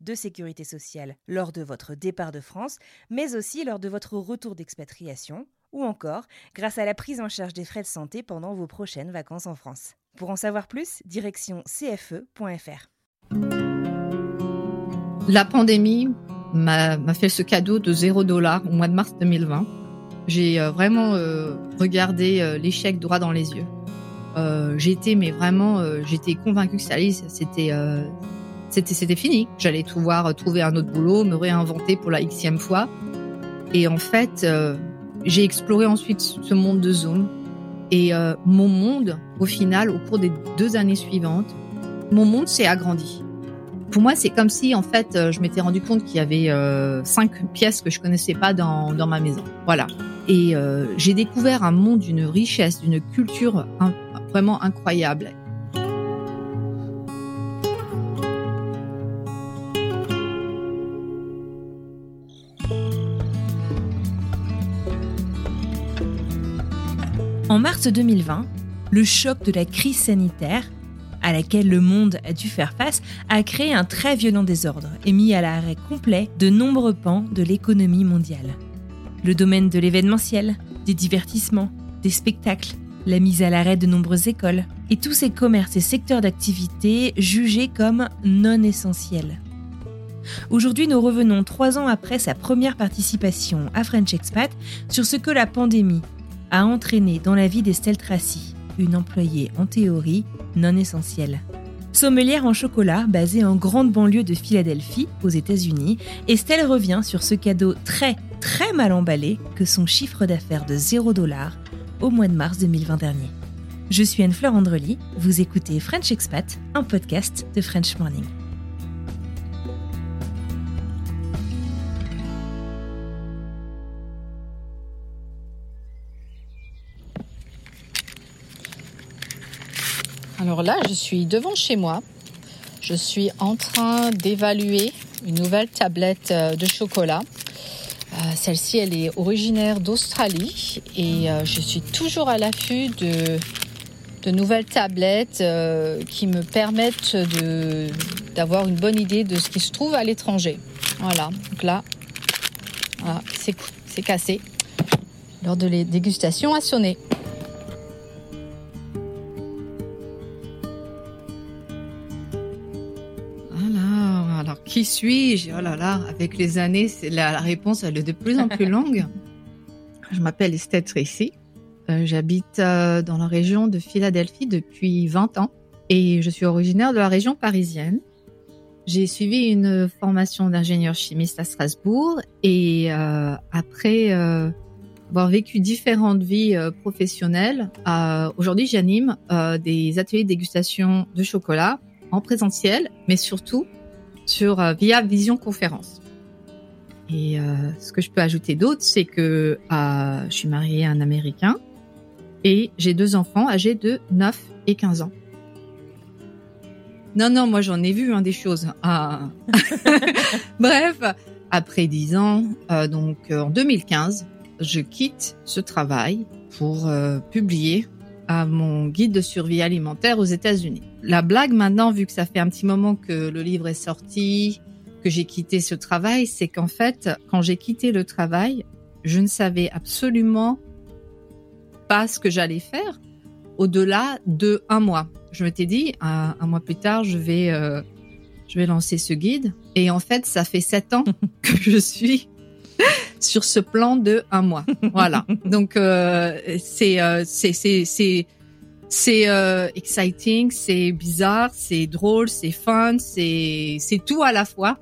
de sécurité sociale lors de votre départ de France, mais aussi lors de votre retour d'expatriation, ou encore grâce à la prise en charge des frais de santé pendant vos prochaines vacances en France. Pour en savoir plus, direction cfe.fr. La pandémie m'a fait ce cadeau de 0 dollar au mois de mars 2020. J'ai euh, vraiment euh, regardé euh, l'échec droit dans les yeux. J'étais mais vraiment j'étais convaincue que ça allait c'était c'était c'était fini. J'allais pouvoir trouver un autre boulot, me réinventer pour la xème fois. Et en fait, euh, j'ai exploré ensuite ce monde de Zoom. Et euh, mon monde, au final, au cours des deux années suivantes, mon monde s'est agrandi. Pour moi, c'est comme si, en fait, euh, je m'étais rendu compte qu'il y avait cinq pièces que je connaissais pas dans, ma maison. Voilà. Et j'ai découvert un monde d'une richesse, d'une culture in- vraiment incroyable. En mars 2020, le choc de la crise sanitaire à laquelle le monde a dû faire face a créé un très violent désordre et mis à l'arrêt complet de nombreux pans de l'économie mondiale. Le domaine de l'événementiel, des divertissements, des spectacles, la mise à l'arrêt de nombreuses écoles et tous ces commerces et secteurs d'activité jugés comme non essentiels. Aujourd'hui, nous revenons trois ans après sa première participation à French Expat sur ce que la pandémie a entraîné dans la vie d'Estelle Tracy, une employée en théorie non essentielle. Sommelière en chocolat basée en grande banlieue de Philadelphie, aux États-Unis, Estelle revient sur ce cadeau très très mal emballé que son chiffre d'affaires de 0 dollar au mois de mars 2020 dernier. Je suis Anne-Fleur Andrely, vous écoutez French Expat, un podcast de French Morning. Alors là, je suis devant chez moi. Je suis en train d'évaluer une nouvelle tablette euh, de chocolat. Euh, Celle-ci, elle est originaire d'Australie et euh, je suis toujours à l'affût de, nouvelles tablettes qui me permettent d'avoir une bonne idée de ce qui se trouve à l'étranger. Voilà, donc là, voilà, c'est cassé. Lors de les dégustations à sonner. Qui suis-je? Oh là là, avec les années, la, la réponse elle est de plus en plus longue. Je m'appelle Estelle Tracy. Euh, J'habite euh, dans la région de Philadelphie depuis 20 ans et je suis originaire de la région parisienne. J'ai suivi une formation d'ingénieur chimiste à Strasbourg et euh, après avoir vécu différentes vies professionnelles, aujourd'hui j'anime des ateliers de dégustation de chocolat en présentiel, mais surtout sur euh, via vision conférence. Et euh, ce que je peux ajouter d'autre, c'est que euh, je suis mariée à un Américain et j'ai deux enfants âgés de 9 et 15 ans. Non, non, moi j'en ai vu hein, des choses. Ah. Bref, après 10 ans, donc en 2015, je quitte ce travail pour publier à mon guide de survie alimentaire aux États-Unis. La blague maintenant, vu que ça fait un petit moment que le livre est sorti, que j'ai quitté ce travail, c'est qu'en fait, quand j'ai quitté le travail, je ne savais absolument pas ce que j'allais faire au-delà de un mois. Je m'étais dit, un, mois plus tard, je vais, euh, je vais lancer ce guide. Et en fait, ça fait sept ans que je suis sur ce plan de un mois. voilà. Donc euh, c'est euh, c'est c'est c'est c'est euh, exciting, c'est bizarre, c'est drôle, c'est fun, c'est c'est tout à la fois.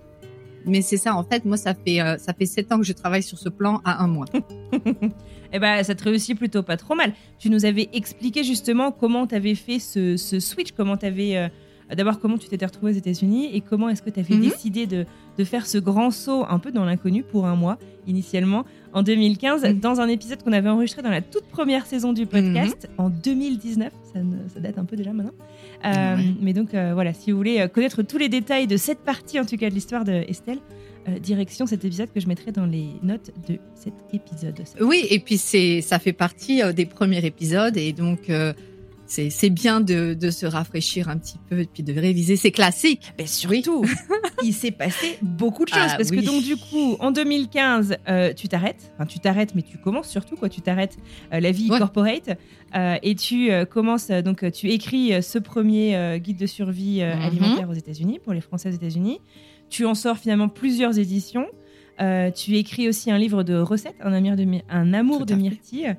Mais c'est ça, en fait, moi, ça fait euh, ça fait sept ans que je travaille sur ce plan à un mois. eh ben, ça te réussit plutôt pas trop mal. Tu nous avais expliqué justement comment tu avais fait ce, ce, switch, comment tu avais euh, d'abord comment tu t'étais retrouvé aux États-Unis et comment est-ce que tu avais mhm. décidé de, de, faire ce grand saut un peu dans l'inconnu pour un mois initialement en 2015 mhm. dans un épisode qu'on avait enregistré dans la toute première saison du podcast mhm. en 2019. Ça, ça, date un peu déjà maintenant. Euh, mais donc euh, voilà, si vous voulez euh, connaître tous les détails de cette partie en tout cas de l'histoire de Estelle, direction cet épisode que je mettrai dans les notes de cet épisode. Oui, et puis c'est ça fait partie des premiers épisodes et donc c'est bien de, de, se rafraîchir un petit peu et puis de réviser ses classiques. Mais surtout, il s'est passé beaucoup de choses ah parce que donc du coup, en 2015, euh, tu t'arrêtes. Enfin, tu t'arrêtes, mais tu commences surtout quoi. Tu t'arrêtes euh, la vie corporate euh, et tu commences donc tu écris ce premier guide de survie mhm. alimentaire aux États-Unis pour les Français aux États-Unis. Tu en sors finalement plusieurs éditions. tu écris aussi un livre de recettes, un, de, un amour de myrtille.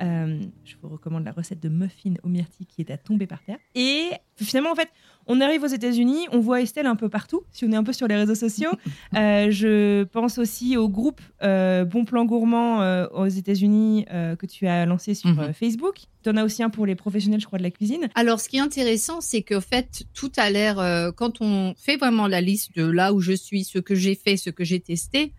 Euh, je vous recommande la recette de muffin au myrtille qui est à tomber par terre. Et finalement, en fait, on arrive aux États-Unis, on voit Estelle un peu partout, si on est un peu sur les réseaux sociaux. Euh, je pense aussi au groupe euh, Bon Plan Gourmand aux États-Unis que tu as lancé sur mhm. Facebook. Tu en as aussi un pour les professionnels, je crois, de la cuisine. Alors, ce qui est intéressant, c'est qu'en fait, tout a l'air, quand on fait vraiment la liste de là où je suis, ce que j'ai fait, ce que j'ai testé,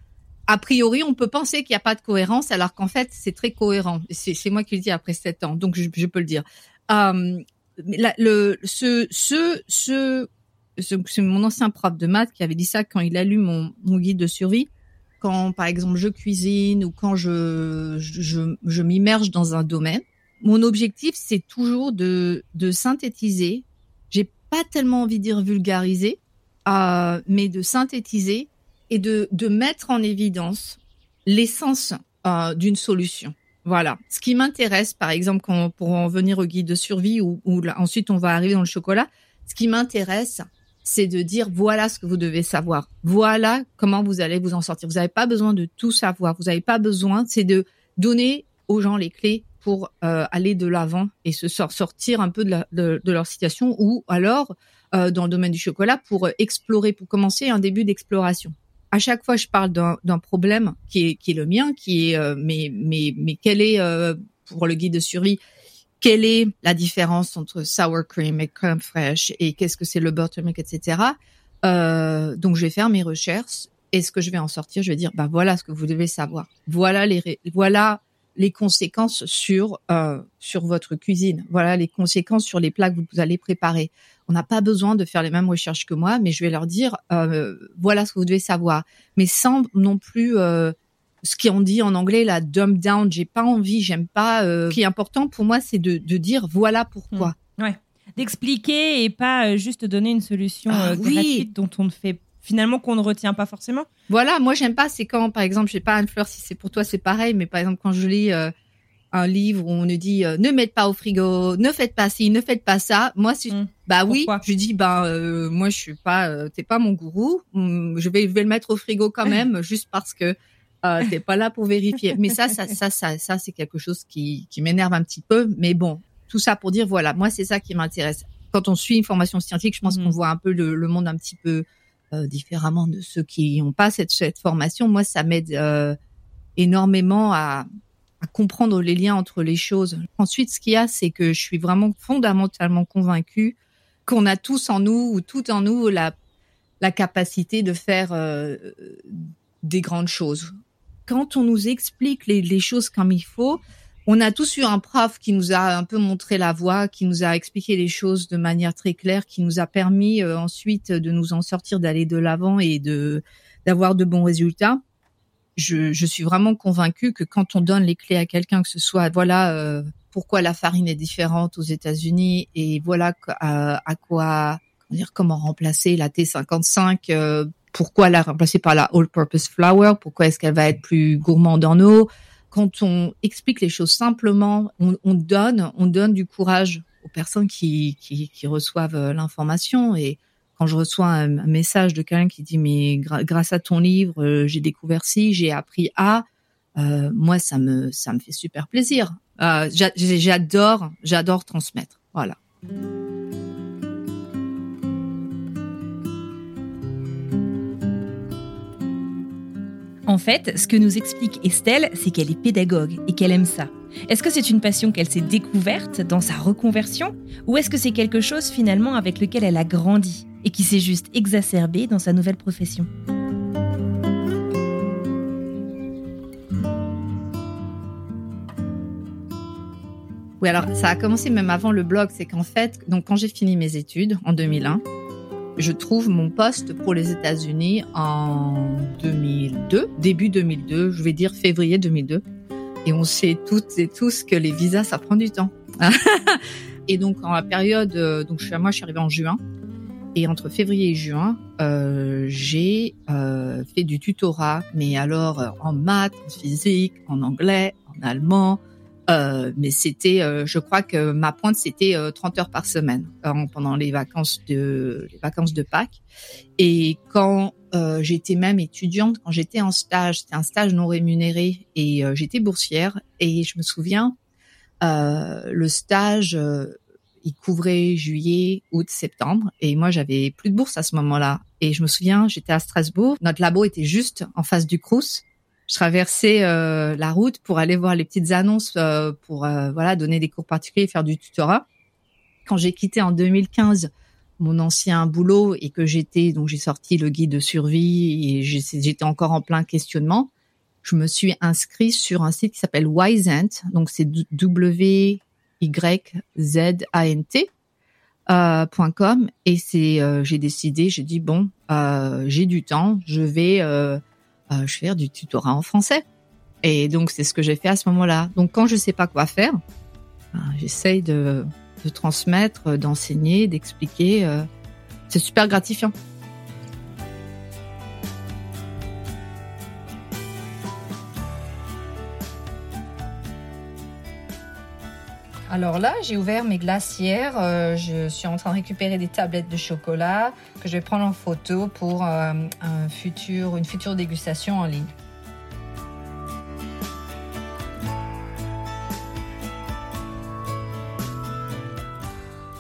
a priori, on peut penser qu'il n'y a pas de cohérence, alors qu'en fait, c'est très cohérent. C'est moi qui le dis après sept ans, donc je, peux le dire. Euh, le, ce, ce, ce, c'est mon ancien prof de maths qui avait dit ça quand il a lu mon, guide de survie. Quand, par exemple, je cuisine ou quand je, je, je m'immerge dans un domaine, mon objectif, c'est toujours de, de synthétiser. J'ai pas tellement envie de dire vulgariser, euh, mais de synthétiser et de, mettre en évidence l'essence euh, d'une solution. Voilà. Ce qui m'intéresse, par exemple, pour en venir au guide de survie ou, ensuite on va arriver dans le chocolat, ce qui m'intéresse, c'est de dire voilà ce que vous devez savoir. Voilà comment vous allez vous en sortir. Vous n'avez pas besoin de tout savoir. Vous n'avez pas besoin, c'est de donner aux gens les clés pour euh, aller de l'avant et se sortir un peu de, leur situation ou alors euh, dans le domaine du chocolat pour explorer, pour commencer un début d'exploration à chaque fois je parle d'un problème qui est, qui est le mien, qui est euh, mais mais mais quel est euh, pour le guide de survie quelle est la différence entre sour cream et crème fraîche et qu'est-ce que c'est le buttermilk, etc. Euh, donc je vais faire mes recherches et ce que je vais en sortir, je vais dire bah voilà ce que vous devez savoir. Voilà les voilà les conséquences sur euh, sur votre cuisine. Voilà les conséquences sur les plats que vous allez préparer on n'a pas besoin de faire les mêmes recherches que moi, mais je vais leur dire euh, voilà ce que vous devez savoir, mais sans non plus euh, ce qu'on dit en anglais la dumb down. J'ai pas envie, j'aime pas. Euh, ce qui est important pour moi, c'est de, dire voilà pourquoi. Mmh. Ouais, d'expliquer et pas juste donner une solution ah gratuite dont on ne fait finalement qu'on ne retient pas forcément. Voilà, moi j'aime pas, c'est quand par exemple, je sais pas Anne Fleur si c'est pour toi c'est pareil, mais par exemple quand je lis un livre où on nous dit euh, ne mettez pas au frigo, ne faites pas ci, ne faites pas ça. Moi, si mmh. bah oui, je dis bah euh, moi je suis pas, euh, t'es pas mon gourou, mmh, je vais je vais le mettre au frigo quand même juste parce que euh, t'es pas là pour vérifier. Mais ça, ça, ça, ça, ça c'est quelque chose qui qui m'énerve un petit peu. Mais bon, tout ça pour dire voilà, moi c'est ça qui m'intéresse. Quand on suit une formation scientifique, je pense mmh. qu'on voit un peu le, le, monde un petit peu différemment de ceux qui n'ont pas cette, cette formation. Moi, ça m'aide énormément à à comprendre les liens entre les choses. Ensuite, ce qu'il y a, c'est que je suis vraiment fondamentalement convaincue qu'on a tous en nous ou tout en nous la, la capacité de faire euh, des grandes choses. Quand on nous explique les, les, choses comme il faut, on a tous eu un prof qui nous a un peu montré la voie, qui nous a expliqué les choses de manière très claire, qui nous a permis euh, ensuite de nous en sortir, d'aller de l'avant et de d'avoir de bons résultats je, je, suis vraiment convaincue que quand on donne les clés à quelqu'un, que ce soit voilà euh, pourquoi la farine est différente aux États-Unis et voilà à, à quoi comment dire comment remplacer la T55, euh, pourquoi la remplacer par la all-purpose flour, pourquoi est-ce qu'elle va être plus gourmande en eau. Quand on explique les choses simplement, on, on donne on donne du courage aux personnes qui, qui, qui reçoivent euh, l'information et quand je reçois un, message de quelqu'un qui dit mais grâce à ton livre euh, j'ai découvert ci, j'ai appris à, moi, ça me ça me fait super plaisir. j'adore j'adore transmettre. Voilà. En fait, ce que nous explique Estelle, c'est qu'elle est pédagogue et qu'elle aime ça. Est-ce que c'est une passion qu'elle s'est découverte dans sa reconversion ou est-ce que c'est quelque chose finalement avec lequel elle a grandi? Et qui s'est juste exacerbé dans sa nouvelle profession Oui, alors ça a commencé même avant le blog, c'est qu'en fait, donc quand j'ai fini mes études en 2001, je trouve mon poste pour les États-Unis en 2002, début 2002, je vais dire février 2002. Et on sait toutes et tous que les visas, ça prend du temps. et donc, en la période, euh, donc moi, je suis arrivée en juin. Et entre février et juin, euh, j'ai euh, fait du tutorat, mais alors en maths, en physique, en anglais, en allemand, euh, mais c'était, euh, je crois que ma pointe c'était 30 euh, heures par semaine pendant les vacances de les vacances de Pâques. Et quand j'étais même étudiante, quand j'étais en stage, c'était un stage non rémunéré et j'étais boursière. Et je me souviens, le stage, il couvrait juillet, août, septembre. Et moi, j'avais plus de bourse à ce moment-là. Et je me souviens, j'étais à Strasbourg. Notre labo était juste en face du Crous je traversais euh, la route pour aller voir les petites annonces euh, pour euh, voilà donner des cours particuliers, faire du tutorat. Quand j'ai quitté en 2015 mon ancien boulot et que j'étais donc j'ai sorti le guide de survie et j'étais encore en plein questionnement, je me suis inscrit sur un site qui s'appelle Wisent, donc c'est W Y Z A N T. .com et c'est j'ai décidé j'ai dit bon j'ai du temps je vais euh, je vais faire du tutorat en français. Et donc, c'est ce que j'ai fait à ce moment-là. Donc, quand je sais pas quoi faire, ben, j'essaye de, de, transmettre, d'enseigner, d'expliquer. Euh, c'est super gratifiant. Alors là, j'ai ouvert mes glacières. Euh, je suis en train de récupérer des tablettes de chocolat que je vais prendre en photo pour euh, une future dégustation en ligne.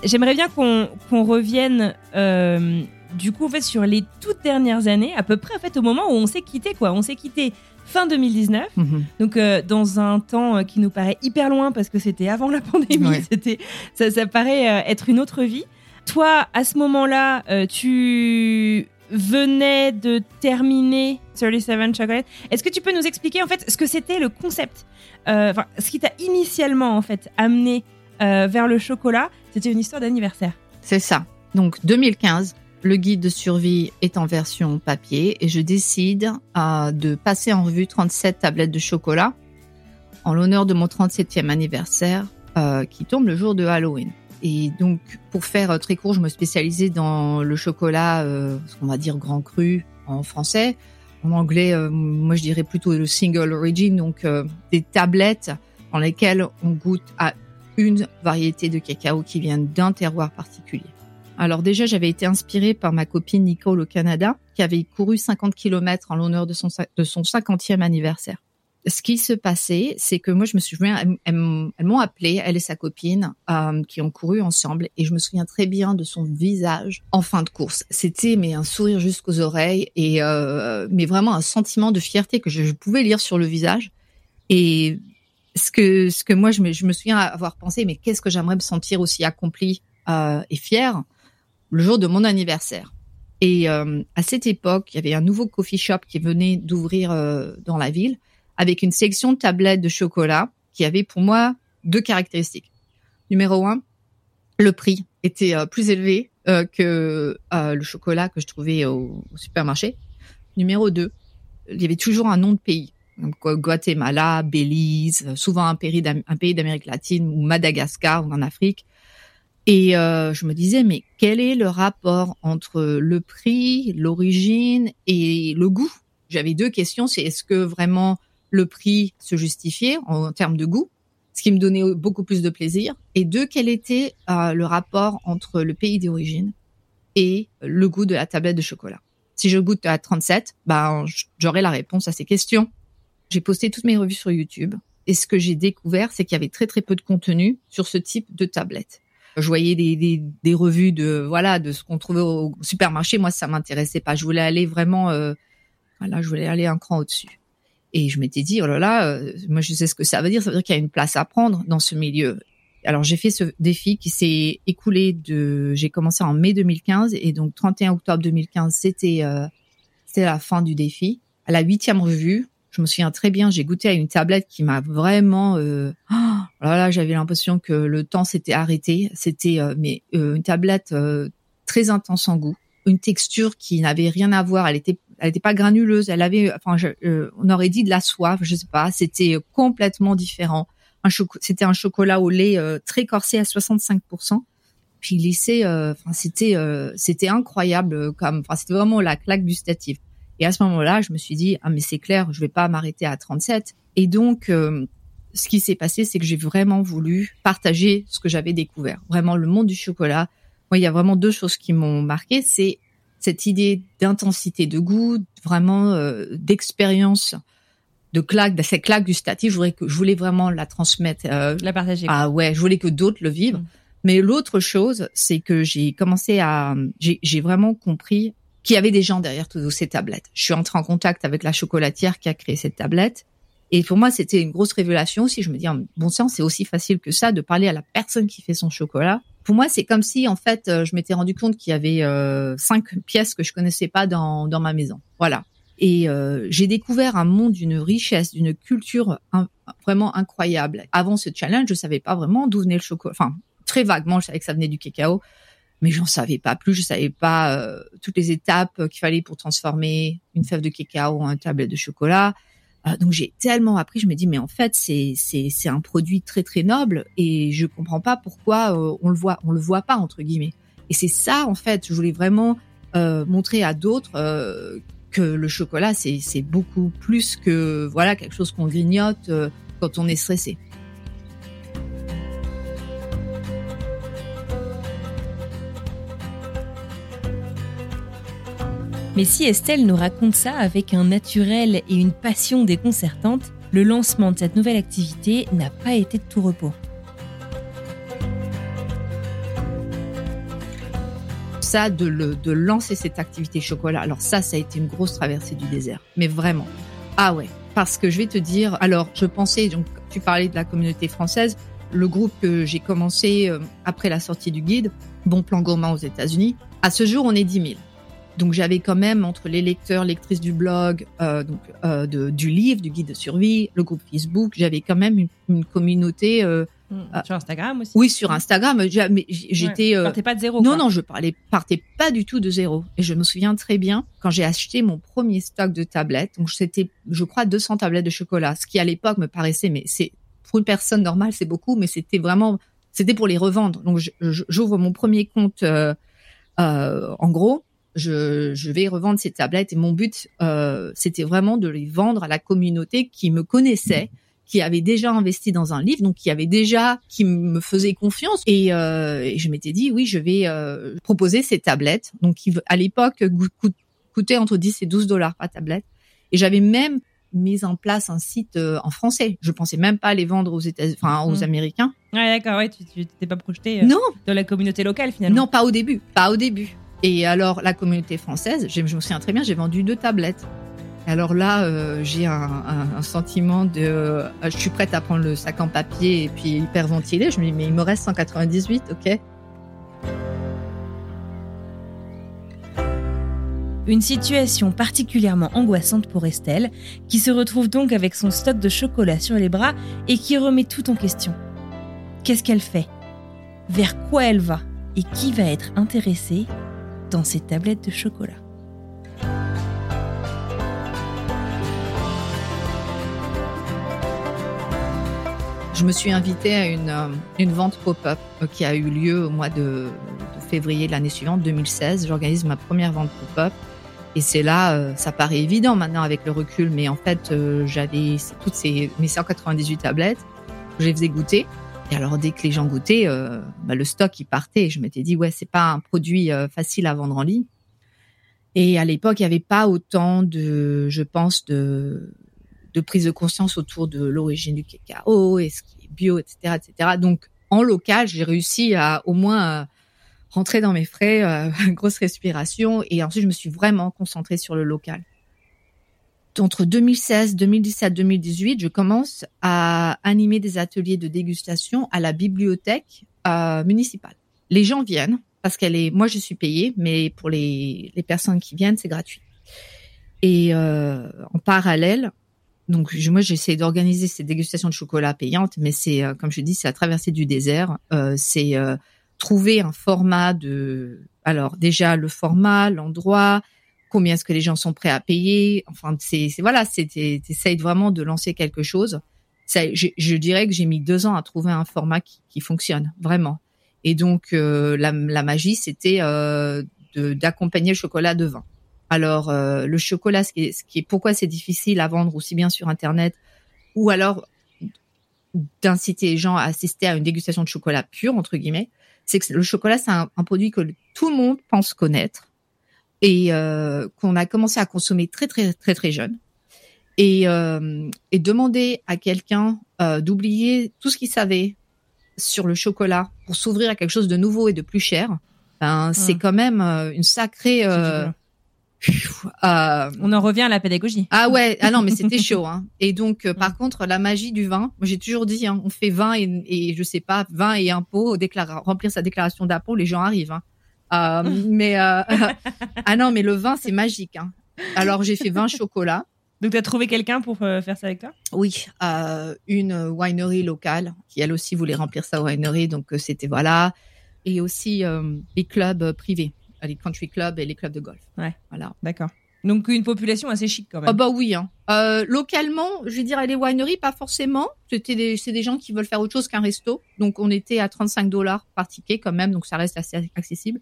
J'aimerais bien qu'on revienne euh, du coup sur les toutes dernières années, à peu près en fait au moment où on s'est quitté quoi. On s'est quitté fin 2019. Mhm. Donc euh, dans un temps euh, qui nous paraît hyper loin parce que c'était avant la pandémie, c'était ça, ça, paraît euh, être une autre vie. Toi, à ce moment-là, tu venais de terminer 37 Chocolate. Est-ce que tu peux nous expliquer en fait ce que c'était le concept, ce qui t'a initialement en fait amené vers le chocolat? C'était une histoire d'anniversaire. C'est ça. Donc 2015, le guide de survie est en version papier et je décide euh, de passer en revue 37 tablettes de chocolat en l'honneur de mon 37e anniversaire euh, qui tombe le jour de Halloween. Et donc, pour faire euh, très court, je me spécialisais dans le chocolat, ce qu'on va dire grand cru en français. En anglais, moi je dirais plutôt le single origin, donc des tablettes dans lesquelles on goûte à une variété de cacao qui vient d'un terroir particulier. Alors déjà, j'avais été inspirée par ma copine Nicole au Canada, qui avait couru 50 km en l'honneur de son, de son 50e anniversaire. Ce qui se passait, c'est que moi, je me souviens, elles, m'ont appelé, elle et sa copine, euh, qui ont couru ensemble, et je me souviens très bien de son visage en fin de course. C'était mais un sourire jusqu'aux oreilles, et euh, mais vraiment un sentiment de fierté que je, pouvais lire sur le visage. Et ce que ce que moi, je me, souviens avoir pensé, mais qu'est-ce que j'aimerais me sentir aussi accomplie euh, et fière le jour de mon anniversaire. Et euh, à cette époque, il y avait un nouveau coffee shop qui venait d'ouvrir euh, dans la ville avec une section de tablettes de chocolat qui avait pour moi deux caractéristiques. Numéro un, le prix était euh, plus élevé que le chocolat que je trouvais au, supermarché. Numéro deux, il y avait toujours un nom de pays. Donc, Guatemala, Belize, souvent un pays d'Amérique latine ou Madagascar ou en Afrique. Et euh, je me disais, mais quel est le rapport entre le prix, l'origine et le goût? J'avais deux questions. C'est est-ce que vraiment le prix se justifiait en termes de goût, ce qui me donnait beaucoup plus de plaisir. Et deux, quel était euh, le rapport entre le pays d'origine et le goût de la tablette de chocolat? Si je goûte à 37, ben, j'aurai la réponse à ces questions. J'ai posté toutes mes revues sur YouTube. Et ce que j'ai découvert, c'est qu'il y avait très très peu de contenu sur ce type de tablette. Je voyais des, des, des revues de voilà de ce qu'on trouvait au supermarché. Moi, ça m'intéressait pas. Je voulais aller vraiment, euh, voilà, je voulais aller un cran au-dessus. Et je m'étais dit, oh là là, euh, moi je sais ce que ça veut dire. Ça veut dire qu'il y a une place à prendre dans ce milieu. Alors j'ai fait ce défi qui s'est écoulé de, j'ai commencé en mai 2015 et donc 31 octobre 2015, c'était euh, c'était la fin du défi. À la huitième revue, je me souviens très bien, j'ai goûté à une tablette qui m'a vraiment, euh, oh là là, j'avais l'impression que le temps s'était arrêté. C'était euh, mais euh, une tablette très intense en goût, une texture qui n'avait rien à voir. Elle était elle était pas granuleuse, elle avait, enfin, on aurait dit de la soif, je sais pas. C'était complètement différent c'était un chocolat au lait euh, très corsé à 65%. Puis euh, enfin c'était euh, c'était incroyable comme, enfin c'était vraiment la claque gustative. Et à ce moment-là, je me suis dit ah mais c'est clair, je vais pas m'arrêter à 37. Et donc ce qui s'est passé, c'est que j'ai vraiment voulu partager ce que j'avais découvert, vraiment le monde du chocolat. Moi, il y a vraiment deux choses qui m'ont marqué, c'est cette idée d'intensité de goût, vraiment d'expérience de claque, de cette claque gustative. Je voulais que je voulais vraiment la transmettre, euh, la partager. Ah ouais, je voulais que d'autres le vivent. Mm. Mais l'autre chose, c'est que j'ai commencé à, j'ai vraiment compris qu'il y avait des gens derrière toutes ces tablettes. Je suis entrée en contact avec la chocolatière qui a créé cette tablette. Et pour moi, c'était une grosse révélation aussi. Je me dis, bon sang, c'est aussi facile que ça de parler à la personne qui fait son chocolat. Pour moi, c'est comme si, en fait, euh, je m'étais rendu compte qu'il y avait euh, cinq pièces que je connaissais pas dans, dans ma maison. Voilà. Et euh, j'ai découvert un monde d'une richesse, d'une culture vraiment incroyable. Avant ce challenge, je savais pas vraiment d'où venait le chocolat. Enfin, très vaguement, je savais que ça venait du cacao, mais j'en savais pas plus. Je savais pas euh, toutes les étapes qu'il fallait pour transformer une fève de cacao en un tablette de chocolat. Euh, donc j'ai tellement appris. Je me dis mais en fait c'est c'est c'est un produit très très noble et je comprends pas pourquoi on le voit on le voit pas entre guillemets. Et c'est ça en fait. Je voulais vraiment montrer à d'autres que le chocolat, c'est beaucoup plus que voilà quelque chose qu'on grignote euh, quand on est stressé. Mais si Estelle nous raconte ça avec un naturel et une passion déconcertante, le lancement de cette nouvelle activité n'a pas été de tout repos. ça, de, le, de lancer cette activité chocolat, alors ça, ça a été une grosse traversée du désert. Mais vraiment. Ah ouais. Parce que je vais te dire, alors je pensais, donc tu parlais de la communauté française, le groupe que j'ai commencé euh, après la sortie du guide, Bon Plan Gourmand aux États-Unis, à ce jour, on est 10 000. Donc j'avais quand même entre les lecteurs, lectrices du blog, euh, donc euh, de, du livre, du guide de survie, le groupe Facebook, j'avais quand même une, une communauté euh, Mm. Ah. Sur Instagram aussi. Oui, sur Instagram. Mais j'étais. Ouais. Partais pas de zéro. Non, non, je parlais, partais pas du tout de zéro. Et je me souviens très bien quand j'ai acheté mon premier stock de tablettes. Donc c'était, je crois, 200 tablettes de chocolat, ce qui à l'époque me paraissait, mais c'est pour une personne normale, c'est beaucoup, mais c'était vraiment, c'était pour les revendre. Donc j'ouvre mon premier compte. Euh, euh, en gros, je, je, vais revendre ces tablettes et mon but, euh, c'était vraiment de les vendre à la communauté qui me connaissait qui avait déjà investi dans un livre, donc qui avait déjà, qui me faisait confiance. Et, euh, et je m'étais dit, oui, je vais euh, proposer ces tablettes, donc qui à l'époque coûtaient entre 10 et 12 dollars par tablette. Et j'avais même mis en place un site euh, en français. Je pensais même pas les vendre aux États, enfin aux mmh. Américains. Ouais, d'accord, ouais, tu t'es pas projeté euh, non. dans la communauté locale finalement. Non, pas au début, pas au début. Et alors la communauté française, je me souviens très bien, j'ai vendu deux tablettes. Alors là, euh, j'ai un, sentiment de, euh, je suis prête à prendre le sac en papier et puis hyperventiler. Je me dis, mais il me reste 198, ok Une situation particulièrement angoissante pour Estelle, qui se retrouve donc avec son stock de chocolat sur les bras et qui remet tout en question. Qu'est-ce qu'elle fait? Vers quoi elle va? Et qui va être intéressé dans ces tablettes de chocolat je me suis invitée à une, euh, une vente pop-up euh, qui a eu lieu au mois de, février de l'année suivante, 2016. J'organise ma première vente pop-up. Et c'est là, euh, ça paraît évident maintenant avec le recul, mais en fait, j'avais toutes ces mes 198 tablettes, je les faisais goûter. Et alors, dès que les gens goûtaient, bah, le stock il partait. Je m'étais dit ouais, c'est pas un produit facile à vendre en ligne. Et à l'époque, il n'y avait pas autant de, je pense, de prise de conscience autour de l'origine du cacao et ce qui est bio, etc., etc. Donc en local, j'ai réussi à au moins rentrer dans mes frais, euh, grosse respiration, et ensuite je me suis vraiment concentrée sur le local. Entre 2016, 2017, 2018, je commence à animer des ateliers de dégustation à la bibliothèque euh, municipale. Les gens viennent parce qu'elle est, moi je suis payée, mais pour les, les personnes qui viennent, c'est gratuit. Et euh, en parallèle, donc moi j'essaie d'organiser ces dégustations de chocolat payantes, mais c'est euh, comme je dis, c'est à traverser du désert. Euh, c'est trouver un format de, alors déjà le format, l'endroit, combien est-ce que les gens sont prêts à payer. Enfin, c'est, voilà, c'était, t'essayes vraiment de lancer quelque chose. Ça, je, je, dirais que j'ai mis deux ans à trouver un format qui, qui fonctionne vraiment. Et donc euh, la, la, magie, c'était euh, d'accompagner le chocolat de vin. Alors euh, le chocolat, ce qui, est, ce qui est pourquoi c'est difficile à vendre aussi bien sur internet ou alors d'inciter les gens à assister à une dégustation de chocolat pur entre guillemets, c'est que le chocolat, c'est un, produit que tout le monde pense connaître et euh, qu'on a commencé à consommer très très très très jeune. Et, euh, et demander à quelqu'un euh, d'oublier tout ce qu'il savait sur le chocolat pour s'ouvrir à quelque chose de nouveau et de plus cher, ben, c'est quand même euh, une sacrée euh, on en revient à la pédagogie. Ah ouais, ah non, mais c'était chaud. Hein. Et donc, euh, par contre, la magie du vin, j'ai toujours dit, hein, on fait vin et, et, je sais pas, vin et impôt, remplir sa déclaration d'impôt, les gens arrivent. Hein. Euh, mais euh, ah non, mais le vin, c'est magique. Hein. Alors, j'ai fait vin chocolat. Donc, tu as trouvé quelqu'un pour faire ça avec toi? Oui, une winery locale qui, elle aussi, voulait remplir sa winery. Donc, c'était voilà. Et aussi les clubs privés les country clubs et les clubs de golf. Ouais. Voilà. D'accord. Donc une population assez chic quand même. Ah bah oui. Hein. Euh, localement, je vais dire les wineries, pas forcément. C'était des, c'est des gens qui veulent faire autre chose qu'un resto. Donc on était à 35 dollars par ticket quand même, donc ça reste assez accessible.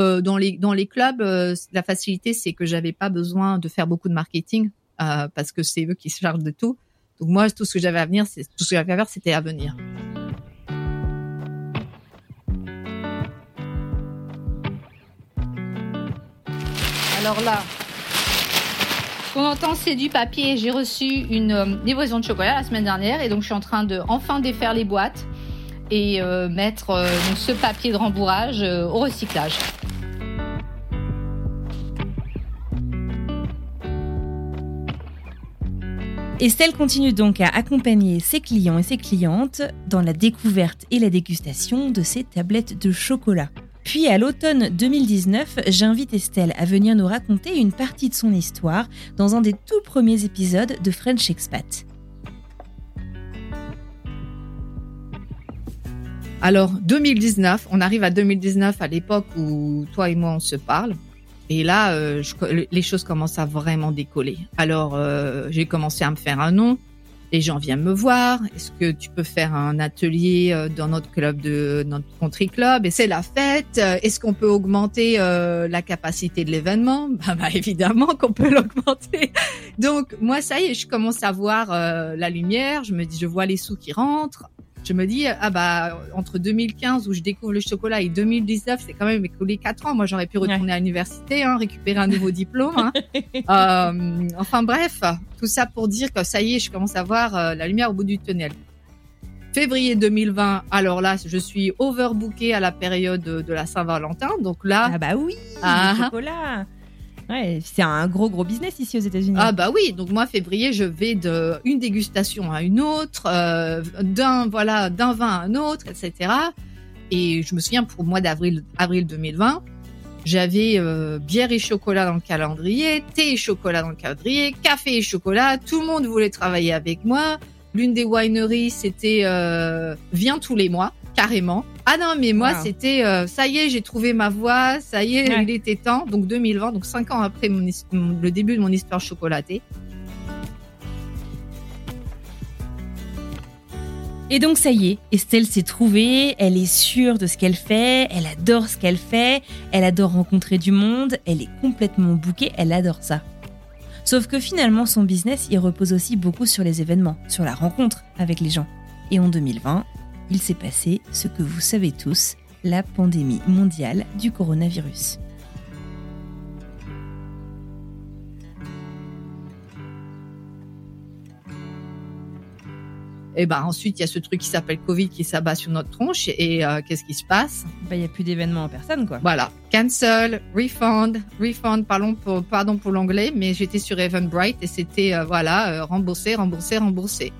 Euh, dans les clubs, euh, la facilité c'est que j'avais pas besoin de faire beaucoup de marketing euh, parce que c'est eux qui se chargent de tout. Donc moi tout ce que j'avais à venir, tout ce que j'avais à faire, c'était à venir. Alors là, ce qu'on entend, c'est du papier. J'ai reçu une livraison de chocolat la semaine dernière et donc je suis en train de enfin défaire les boîtes et mettre ce papier de rembourrage au recyclage. Estelle continue donc à accompagner ses clients et ses clientes dans la découverte et la dégustation de ces tablettes de chocolat. Puis à l'automne 2019, j'invite Estelle à venir nous raconter une partie de son histoire dans un des tout premiers épisodes de French Expat. Alors 2019, on arrive à 2019 à l'époque où toi et moi on se parle. Et là, euh, les choses commencent à vraiment décoller. Alors euh, j'ai commencé à me faire un nom les gens viennent me voir. Est-ce que tu peux faire un atelier euh, dans notre club de notre country club? Et c'est la fête. Est-ce qu'on peut augmenter la capacité de l'événement? Bah, bah, évidemment qu'on peut l'augmenter. Donc moi ça y est, je commence à voir la lumière. Je me dis, je vois les sous qui rentrent je me dis ah bah entre 2015 où je découvre le chocolat et 2019 c'est quand même écoulé quatre ans moi j'aurais pu retourner à l'université hein, récupérer un nouveau diplôme hein. euh, enfin bref tout ça pour dire que ça y est je commence à voir euh, la lumière au bout du tunnel. Février 2020 alors là je suis overbooké à la période de, la Saint-Valentin donc là ah bah oui ah, chocolat C'est un gros gros business ici aux États-Unis. Ah bah oui, donc moi février, je vais de une dégustation à une autre, euh, d'un voilà d'un vin à un autre, etc. Et je me souviens pour le mois d'avril avril 2020, j'avais euh, bière et chocolat dans le calendrier, thé et chocolat dans le calendrier, café et chocolat. Tout le monde voulait travailler avec moi. L'une des wineries, c'était euh, viens tous les mois carrément. Ah non, mais moi, c'était euh, ça y est, j'ai trouvé ma voie, ça y est, il était temps. Donc 2020, donc cinq ans après mon, le début de mon histoire chocolatée. Et donc ça y est, Estelle s'est trouvée, elle est sûre de ce qu'elle fait, elle adore ce qu'elle fait, elle adore rencontrer du monde, elle est complètement bouquée, elle adore ça. Sauf que finalement son business, il repose aussi beaucoup sur les événements, sur la rencontre avec les gens. Et en 2020, il s'est passé ce que vous savez tous, la pandémie mondiale du coronavirus. Et ben ensuite, il y a ce truc qui s'appelle Covid qui s'abat sur notre tronche. Et euh, qu'est-ce qui se passe? Bah, il n'y a plus d'événements en personne, quoi. Voilà. Cancel, refund, refund, pardon pour, pardon pour l'anglais, mais j'étais sur Eventbrite et c'était, euh, voilà, euh, remboursé, remboursé, remboursé.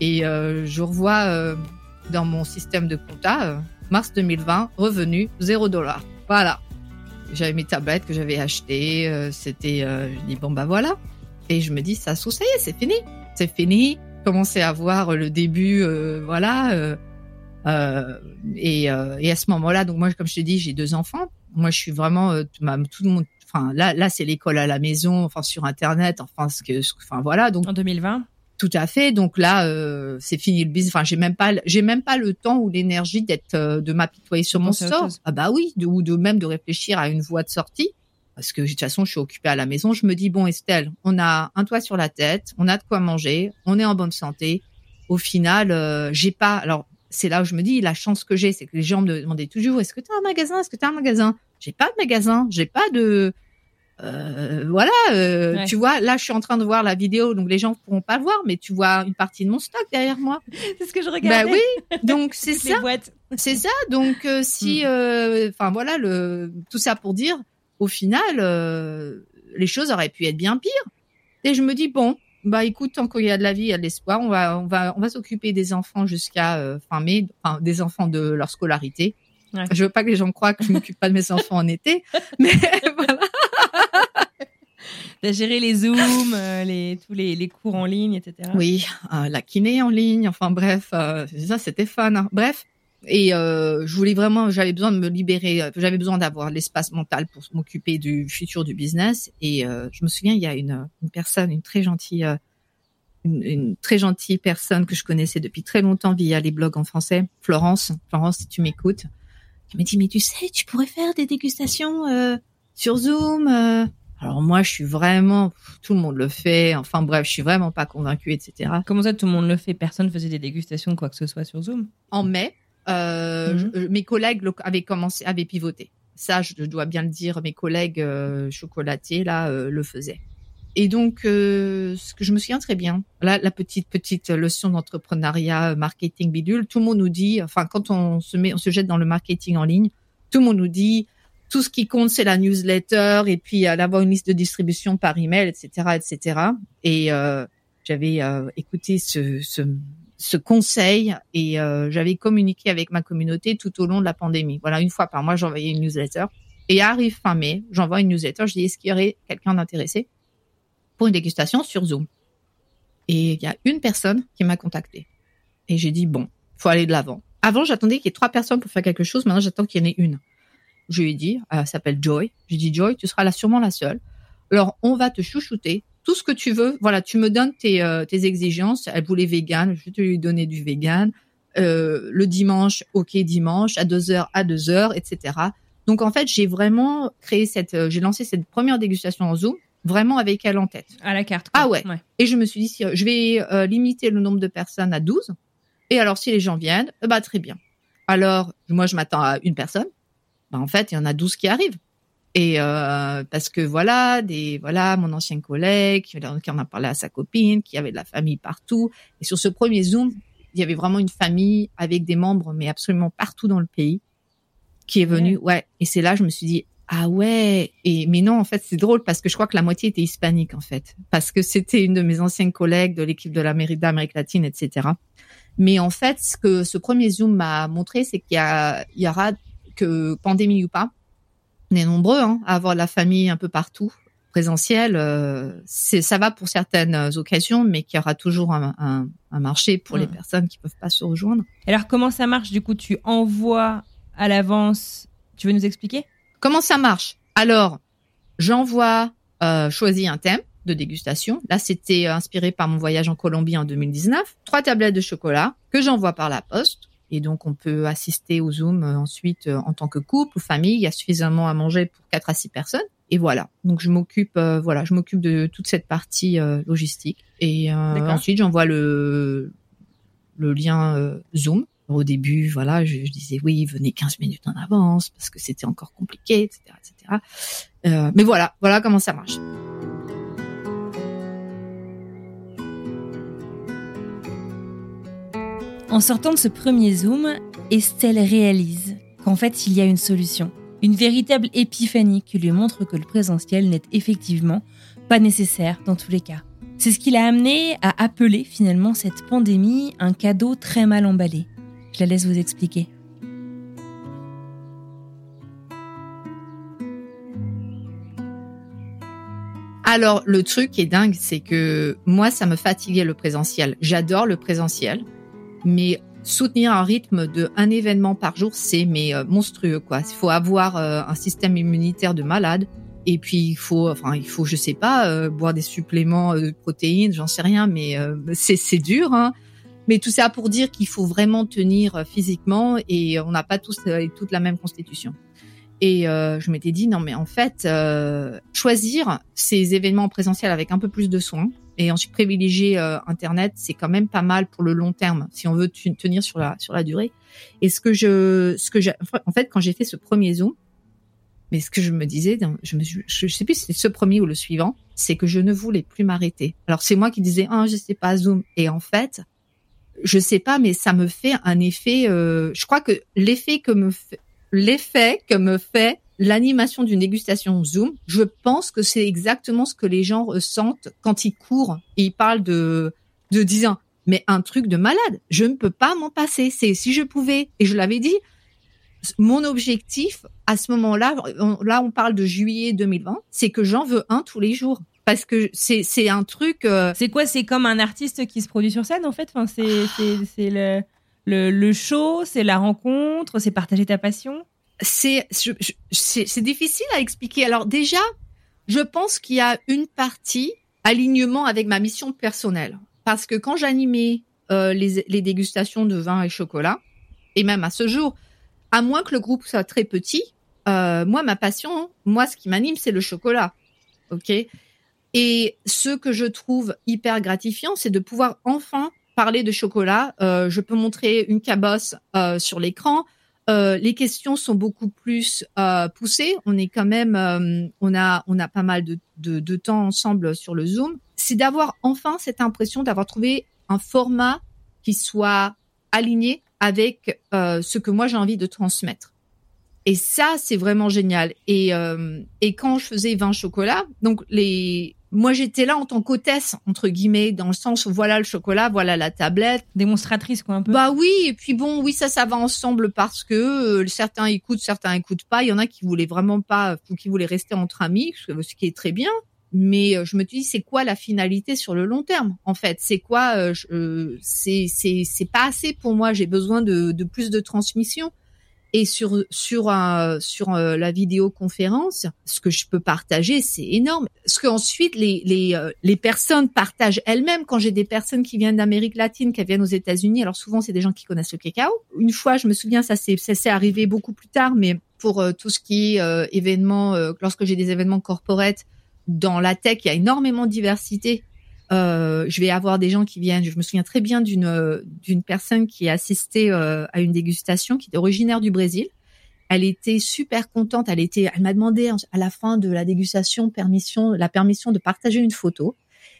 Et euh, je revois euh, dans mon système de compta, euh, mars 2020, revenu 0 dollars. Voilà. J'avais mes tablettes que j'avais achetées. euh, c'était, euh, je dis bon bah voilà. Et je me dis ça, ça y est, c'est fini, c'est fini. Commencer à voir le début, euh, voilà. euh, et, à ce moment-là, donc moi, comme je te dis, j'ai deux enfants. Moi, je suis vraiment tout le monde. Enfin, là, là, c'est l'école à la maison, enfin sur Internet, enfin ce que- enfin voilà. Donc En 2020 tout à fait. Donc là, euh, c'est fini le business. Enfin, j'ai même pas, j'ai même pas le temps ou l'énergie d'être, euh, de m'apitoyer sur mon sort. Ah bah oui, de, ou de même de réfléchir à une voie de sortie. Parce que de toute façon, je suis occupée à la maison. Je me dis bon, Estelle, on a un toit sur la tête, on a de quoi manger, on est en bonne santé. Au final, euh, j'ai pas. Alors c'est là où je me dis la chance que j'ai, c'est que les gens me demandaient toujours est-ce que tu as un magasin, est-ce que tu as un magasin? J'ai pas de magasin, j'ai pas de euh, voilà, euh, Ouais. tu vois, là je suis en train de voir la vidéo, donc les gens pourront pas le voir, mais tu vois une partie de mon stock derrière moi. C'est ce que je Bah regardais. oui, donc c'est ça, c'est ça. Donc euh, si, Mm. euh, enfin voilà, le tout ça pour dire, au final, euh, les choses auraient pu être bien pires. Et je me dis bon, bah écoute, tant qu'il y a de la vie, il y a de l'espoir. On va, on va, on va s'occuper des enfants jusqu'à euh, fin mai, enfin des enfants de leur scolarité. Ouais. Je veux pas que les gens croient que je m'occupe pas de mes enfants en été, mais voilà. T'as géré les zooms, euh, tous les, cours en ligne, etc. Oui, euh, la kiné en ligne, enfin bref, euh, ça c'était fun. hein. Bref, et je voulais vraiment, j'avais besoin de me libérer, j'avais besoin d'avoir l'espace mental pour m'occuper du futur du business. Et je me souviens, il y a une, personne, une très gentille, une, une très gentille personne que je connaissais depuis très longtemps via les blogs en français, Florence. Florence, si tu m'écoutes, qui m'a dit mais tu sais, tu pourrais faire des dégustations sur Zoom. Euh. Alors moi, je suis vraiment, tout le monde le fait. Enfin bref, je suis vraiment pas convaincue, etc. Comment ça, tout le monde le fait? Personne faisait des dégustations quoi que ce soit sur Zoom? En mai, euh, Mhm. je- mes collègues avaient commencé, avaient pivoté. Ça, je dois bien le dire, mes collègues euh, chocolatiers là euh, le faisaient. Et donc, euh, ce que je me souviens très bien, là, la petite petite leçon d'entrepreneuriat, euh, marketing bidule, tout le monde nous dit, enfin, quand on se met, on se jette dans le marketing en ligne, tout le monde nous dit, tout ce qui compte, c'est la newsletter et puis euh, d'avoir une liste de distribution par email, etc., etc. Et euh, j'avais euh, écouté ce, ce, ce conseil et euh, j'avais communiqué avec ma communauté tout au long de la pandémie. Voilà, une fois par mois, j'envoyais une newsletter. Et arrive fin mai, j'envoie une newsletter. Je dis, est-ce qu'il y aurait quelqu'un d'intéressé pour une dégustation sur Zoom? Et il y a une personne qui m'a contacté. Et j'ai dit, bon, faut aller de l'avant. Avant, j'attendais qu'il y ait trois personnes pour faire quelque chose. Maintenant, j'attends qu'il y en ait une. Je lui ai dit, elle s'appelle Joy. J'ai dit, Joy, tu seras là sûrement la seule. Alors, on va te chouchouter. Tout ce que tu veux. Voilà, tu me donnes tes, euh, tes exigences. Elle voulait vegan. Je vais te lui donner du vegan. Euh, le dimanche, ok, dimanche, à deux heures, à deux heures, etc. Donc, en fait, j'ai vraiment créé cette, euh, j'ai lancé cette première dégustation en Zoom, vraiment avec elle en tête. À la carte. quoi. Ah ouais. Et je me suis dit, si, euh, je vais euh, limiter le nombre de personnes à 12. Et alors, si les gens viennent, euh, bah, très bien. Alors, moi, je m'attends à une personne. Bah, en fait, il y en a 12 qui arrivent. Et euh, parce que voilà, des voilà, mon ancien collègue qui qui en a parlé à sa copine, qui avait de la famille partout. Et sur ce premier Zoom, il y avait vraiment une famille avec des membres, mais absolument partout dans le pays, qui est venue. Ouais. Et c'est là, je me suis dit, ah ouais. Et mais non, en fait, c'est drôle parce que je crois que la moitié était hispanique en fait, parce que c'était une de mes anciennes collègues de l'équipe de l'Amérique d'Amérique latine, etc. Mais en fait, ce que ce premier Zoom m'a montré, c'est qu'il y a, il y aura que pandémie ou pas, on est nombreux hein, à avoir la famille un peu partout présentiel. Euh, c'est ça va pour certaines occasions, mais qu'il y aura toujours un, un, un marché pour les personnes qui peuvent pas se rejoindre. Alors, comment ça marche Du coup, tu envoies à l'avance. Tu veux nous expliquer? Comment ça marche? Alors, j'envoie, euh, choisis un thème de dégustation. Là, c'était inspiré par mon voyage en Colombie en 2019. Trois tablettes de chocolat que j'envoie par la poste. Et donc, on peut assister au Zoom euh, ensuite euh, en tant que couple ou famille. Il y a suffisamment à manger pour quatre à six personnes. Et voilà. Donc, je m'occupe, euh, voilà, je m'occupe de toute cette partie euh, logistique. Et euh, ensuite, j'envoie le le lien euh, Zoom. Au début, voilà, je, je disais oui, venez 15 minutes en avance parce que c'était encore compliqué, etc., etc. Euh, mais voilà, voilà comment ça marche. En sortant de ce premier zoom, Estelle réalise qu'en fait il y a une solution. Une véritable épiphanie qui lui montre que le présentiel n'est effectivement pas nécessaire dans tous les cas. C'est ce qui l'a amené à appeler finalement cette pandémie un cadeau très mal emballé. Je la laisse vous expliquer. Alors, le truc est dingue, c'est que moi, ça me fatiguait le présentiel. J'adore le présentiel, mais soutenir un rythme de un événement par jour, c'est mais euh, monstrueux quoi. Il faut avoir euh, un système immunitaire de malade. Et puis il faut, enfin il faut, je sais pas, euh, boire des suppléments de protéines, j'en sais rien, mais c'est c'est dur. Hein. Mais tout ça pour dire qu'il faut vraiment tenir physiquement et on n'a pas tous et toute la même constitution. Et je m'étais dit non mais en fait choisir ces événements présentiels avec un peu plus de soins, et ensuite privilégier euh, Internet, c'est quand même pas mal pour le long terme si on veut tenir sur la sur la durée. Et ce que je ce que j'ai en fait quand j'ai fait ce premier zoom, mais ce que je me disais, je me je, sais plus si c'est ce premier ou le suivant, c'est que je ne voulais plus m'arrêter. Alors c'est moi qui disais ah je sais pas zoom et en fait je sais pas mais ça me fait un effet. Euh, je crois que l'effet que me l'effet que me fait l'animation d'une dégustation Zoom, je pense que c'est exactement ce que les gens ressentent quand ils courent et ils parlent de de disant mais un truc de malade, je ne peux pas m'en passer. C'est si je pouvais et je l'avais dit, mon objectif à ce moment-là, là on parle de juillet 2020, c'est que j'en veux un tous les jours parce que c'est c'est un truc. Euh, c'est quoi C'est comme un artiste qui se produit sur scène en fait? Enfin c'est c'est le le, le show, c'est la rencontre, c'est partager ta passion? C'est c'est difficile à expliquer. Alors déjà, je pense qu'il y a une partie alignement avec ma mission personnelle, parce que quand j'animais euh, les, les dégustations de vin et chocolat, et même à ce jour, à moins que le groupe soit très petit, euh, moi ma passion, moi ce qui m'anime, c'est le chocolat, ok? Et ce que je trouve hyper gratifiant, c'est de pouvoir enfin parler de chocolat. Euh, je peux montrer une cabosse euh, sur l'écran. Euh, les questions sont beaucoup plus euh, poussées. On est quand même, euh, on a, on a pas mal de, de, de temps ensemble sur le Zoom. C'est d'avoir enfin cette impression d'avoir trouvé un format qui soit aligné avec ce que moi j'ai envie de transmettre. Et ça, c'est vraiment génial. Et, et quand je faisais 20 chocolats, donc les, moi j'étais là en tant qu'hôtesse entre guillemets dans le sens où voilà le chocolat voilà la tablette. Démonstratrice quoi un peu. Bah oui et puis bon oui ça ça va ensemble parce que euh, certains écoutent certains écoutent pas. Il y en a qui voulaient vraiment pas ou qui voulaient rester entre amis ce qui est très bien. Mais euh, je me dis c'est quoi la finalité sur le long terme en fait? C'est quoi euh, euh c'est c'est c'est pas assez pour moi. J'ai besoin de, de plus de transmission et sur sur un, sur euh, la vidéoconférence, ce que je peux partager, c'est énorme. Ce qu'ensuite les les euh, les personnes partagent elles-mêmes. Quand j'ai des personnes qui viennent d'Amérique latine, qui viennent aux États-Unis, alors souvent c'est des gens qui connaissent le cacao. Une fois, je me souviens, ça s'est ça s'est arrivé beaucoup plus tard, mais pour euh, tout ce qui est événements, lorsque j'ai des événements corporate dans la tech, il y a énormément de diversité euh, je vais avoir des gens qui viennent. Je me souviens très bien d'une d'une personne qui a assisté euh, à une dégustation, qui est originaire du Brésil. Elle était super contente. Elle était, elle m'a demandé à la fin de la dégustation permission, la permission de partager une photo.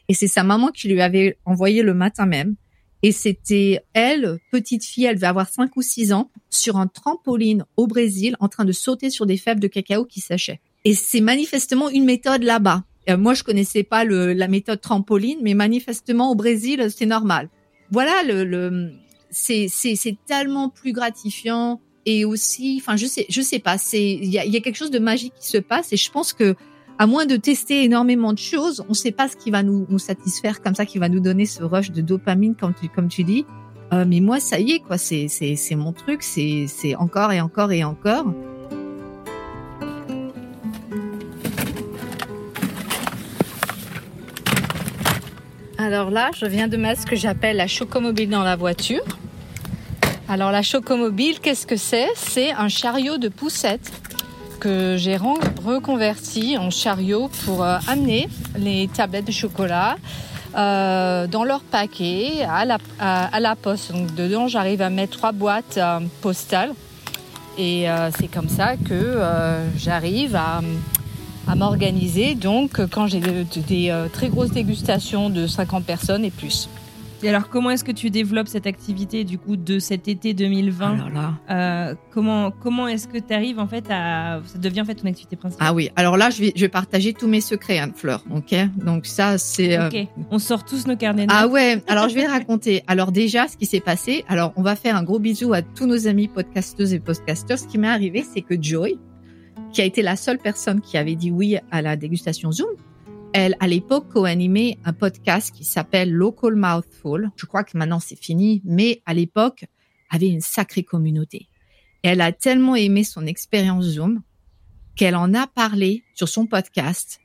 Et c'est sa maman qui lui avait envoyé le matin même. Et c'était elle, petite fille, elle devait avoir 5 ou 6 ans, sur un trampoline au Brésil, en train de sauter sur des fèves de cacao qui séchaient. Et c'est manifestement une méthode là-bas. Euh, moi, je connaissais pas le, la méthode trampoline, mais manifestement au Brésil, c'est normal. Voilà, le, le c'est tellement plus gratifiant et aussi, enfin, je sais, je sais pas, c'est il y a, y a quelque chose de magique qui se passe et je pense que à moins de tester énormément de choses, on ne sait pas ce qui va nous, nous satisfaire comme ça, qui va nous donner ce rush de dopamine, comme tu, comme tu dis. Euh, mais moi, ça y est, quoi, c'est, mon truc, c'est encore et encore et encore. Alors là, je viens de mettre ce que j'appelle la chocomobile dans la voiture. Alors la chocomobile, qu'est-ce que c'est? C'est un chariot de poussettes que j'ai reconverti en chariot pour euh, amener les tablettes de chocolat euh, dans leur paquet à la, poste. Donc dedans, j'arrive à mettre trois boîtes euh, postales. Et c'est comme ça que j'arrive à à m'organiser. Donc, quand j'ai des, euh, très grosses dégustations de 50 personnes et plus. Et alors, comment est-ce que tu développes cette activité du coup de cet été 2020 Alors là. Euh, Comment comment est-ce que tu arrives en fait à ça devient en fait ton activité principale? Ah oui, alors là, je vais, je vais partager tous mes secrets, Anne-Fleur, ok? Donc ça, c'est... euh, Ok, on sort tous nos carnets de Ah ouais, alors je vais raconter. Alors déjà, ce qui s'est passé, alors on va faire un gros bisou à tous nos amis podcasteuses et podcasteurs. Ce qui m'est arrivé, c'est que Joy, qui a été la seule personne qui avait dit oui à la dégustation Zoom, elle, à l'époque, co-animait un podcast qui s'appelle Local Mouthful. Je crois que maintenant c'est fini, mais à l'époque, avait une sacrée communauté. Elle a tellement aimé son expérience Zoom qu'elle en a parlé sur son podcast.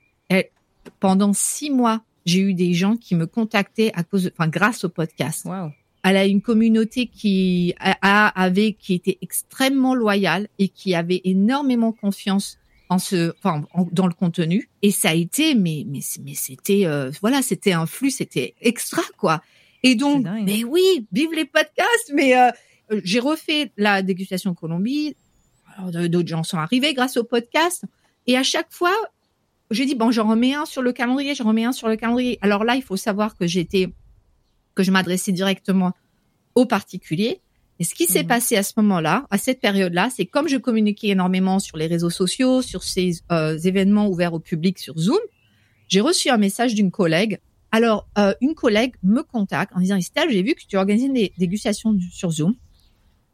Pendant six mois, j'ai eu des gens qui me contactaient à cause, enfin, grâce au podcast. Waouh. Elle a une communauté qui a, avait, qui était extrêmement loyale et qui avait énormément confiance en ce, enfin, en- dans le contenu. Et ça a été, mais, mais, mais c'était, euh, voilà, c'était un flux, c'était extra, quoi. Et donc, mais oui, vive les podcasts, mais, euh, euh, j'ai refait la dégustation Colombie. D'autres gens sont arrivés grâce au podcast. Et à chaque fois, j'ai dit, bon, j'en remets un sur le calendrier, j'en remets un sur le calendrier. Alors là, il faut savoir que j'étais, que je m'adressais directement aux particuliers. Et ce qui s'est Mhm. passé à ce moment-là, à cette période-là, c'est comme je communiquais énormément sur les réseaux sociaux, sur ces euh, événements ouverts au public sur Zoom, j'ai reçu un message d'une collègue. Alors, euh, une collègue me contacte en disant, Estelle, j'ai vu que tu organisais des dégustations sur Zoom.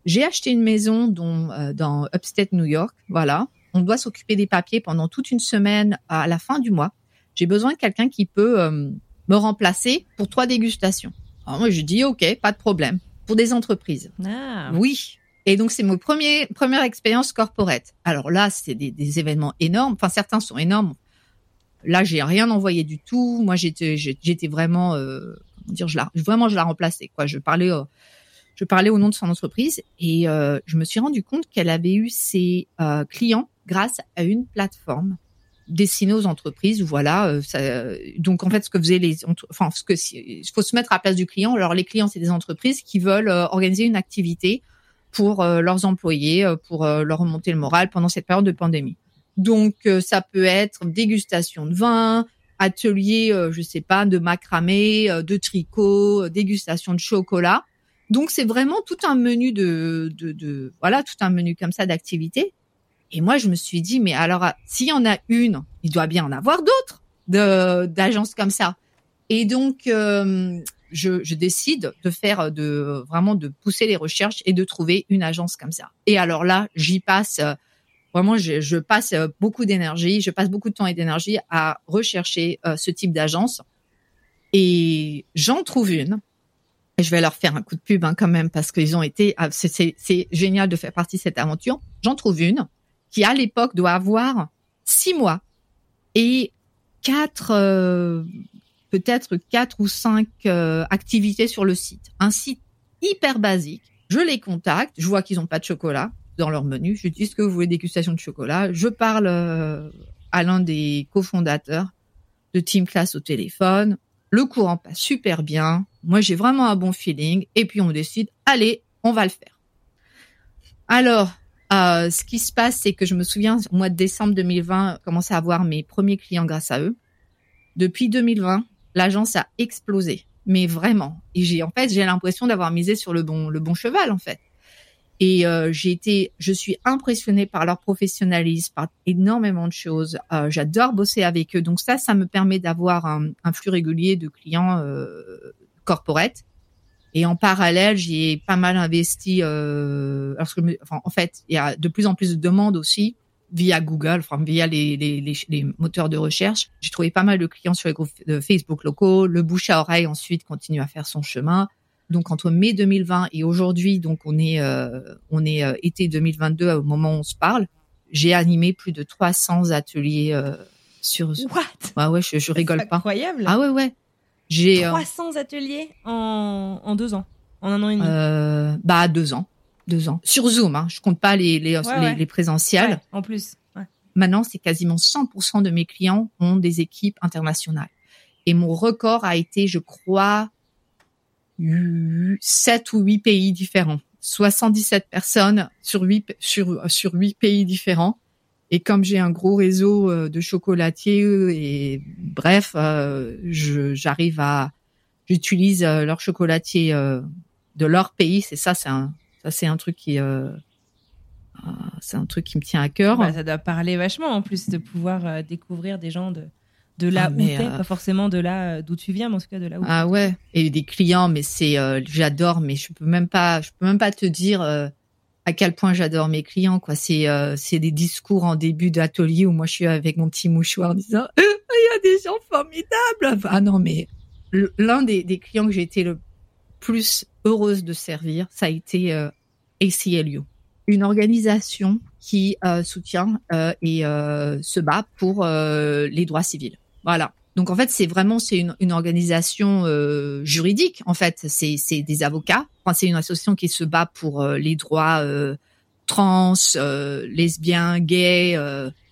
J'ai acheté une maison dont, euh, dans Upstate New York. Voilà. On doit s'occuper des papiers pendant toute une semaine à la fin du mois. J'ai besoin de quelqu'un qui peut euh, me remplacer pour trois dégustations. Alors moi, je dis OK, pas de problème. Pour des entreprises. Ah. Oui. Et donc, c'est mon premier, première expérience corporate. Alors là, c'est des, des événements énormes. Enfin, certains sont énormes. Là, j'ai rien envoyé du tout. Moi, j'étais, j'étais vraiment, euh, comment dire, je la, vraiment, je la remplaçais. Quoi. Je parlais, euh, je parlais au nom de son entreprise et euh, je me suis rendu compte qu'elle avait eu ses clients grâce à une plateforme destinée aux entreprises. Voilà. euh, ça, donc, en fait, ce que faisaient les, enfin, ce que il faut se mettre à la place du client. Alors, les clients, c'est des entreprises qui veulent euh, organiser une activité pour euh, leurs employés, pour leur remonter le moral pendant cette période de pandémie. Donc, ça peut être dégustation de vin, atelier, je sais pas, de macramé, de tricot, dégustation de chocolat. Donc, c'est vraiment tout un menu de, de, de voilà, tout un menu comme ça d'activités. Et moi, je me suis dit, mais alors, ah, s'il y en a une, il doit bien en avoir d'autres de d'agences comme ça. Et donc, euh, je, je décide de faire, de vraiment de pousser les recherches et de trouver une agence comme ça. Et alors là, j'y passe. euh, Vraiment, je, je passe euh, beaucoup d'énergie, je passe beaucoup de temps et d'énergie à rechercher euh, ce type d'agence. Et j'en trouve une. Et je vais leur faire un coup de pub hein, quand même parce qu'ils ont été. ah, c'est- génial de faire partie de cette aventure. J'en trouve une qui à l'époque doit avoir six mois et quatre, euh, peut-être quatre ou cinq euh, activités sur le site. Un site hyper basique. Je les contacte, je vois qu'ils n'ont pas de chocolat dans leur menu. Je dis est-ce que vous voulez dégustation de chocolat? Je parle euh, à l'un des cofondateurs de Team Class au téléphone. Le courant passe super bien. Moi, j'ai vraiment un bon feeling. Et puis, on décide, allez, on va le faire. Alors, euh, ce qui se passe, c'est que je me souviens, au mois de décembre 2020, je commençais à avoir mes premiers clients grâce à eux. Depuis 2020, l'agence a explosé, mais vraiment. Et j'ai, en fait, j'ai l'impression d'avoir misé sur le bon, le bon cheval, en fait. Et euh, j'ai été, je suis impressionnée par leur professionnalisme, par énormément de choses. Euh, J'adore bosser avec eux, donc ça, ça me permet d'avoir un, un flux régulier de clients euh, corporate. Et en parallèle, j'ai pas mal investi. Euh, parce que, enfin, en fait, il y a de plus en plus de demandes aussi via Google, enfin via les, les, les, les moteurs de recherche. J'ai trouvé pas mal de clients sur les groupes de Facebook locaux. Le bouche à oreille ensuite continue à faire son chemin. Donc entre mai 2020 et aujourd'hui, donc on est euh, on est euh, été 2022 au moment où on se parle. J'ai animé plus de 300 ateliers euh, sur. What? Ouais ouais, je, je rigole C'est pas. Incroyable. Ah ouais ouais. J'ai euh, 300 ateliers en, en deux ans, en un an et demi. euh, bah deux ans, deux ans sur Zoom. Hein. Je compte pas les les, Ouais, les, ouais. les présentiels. Ouais, en plus. Ouais. Maintenant, c'est quasiment 100% de mes clients ont des équipes internationales. Et mon record a été, je crois, 7 ou 8 pays différents. 77 personnes sur 8, sur, sur 8 pays différents. Et comme j'ai un gros réseau euh, de chocolatiers et bref, euh, j'arrive à j'utilise leur chocolatier de leur pays. C'est ça, c'est un, ça c'est un truc qui, c'est un truc qui me tient à cœur. Bah, ça doit parler vachement en plus de pouvoir découvrir des gens de de là ah, où t'es, pas forcément de là d'où tu viens, mais en tout cas de là où. Ah ouais, et des clients, mais c'est, j'adore, mais je peux même pas, je peux même pas te dire à quel point j'adore mes clients quoi c'est euh, c'est des discours en début d'atelier où moi je suis avec mon petit mouchoir en disant il y a des gens formidables ah non mais l'un des, clients que j'ai été le plus heureuse de servir ça a été euh, ACLU une organisation qui euh, soutient et se bat pour les droits civils voilà donc en fait, c'est vraiment c'est une, une, organisation juridique. En fait, c'est des avocats. C'est une association qui se bat pour euh, les droits euh, trans, lesbiens, gays,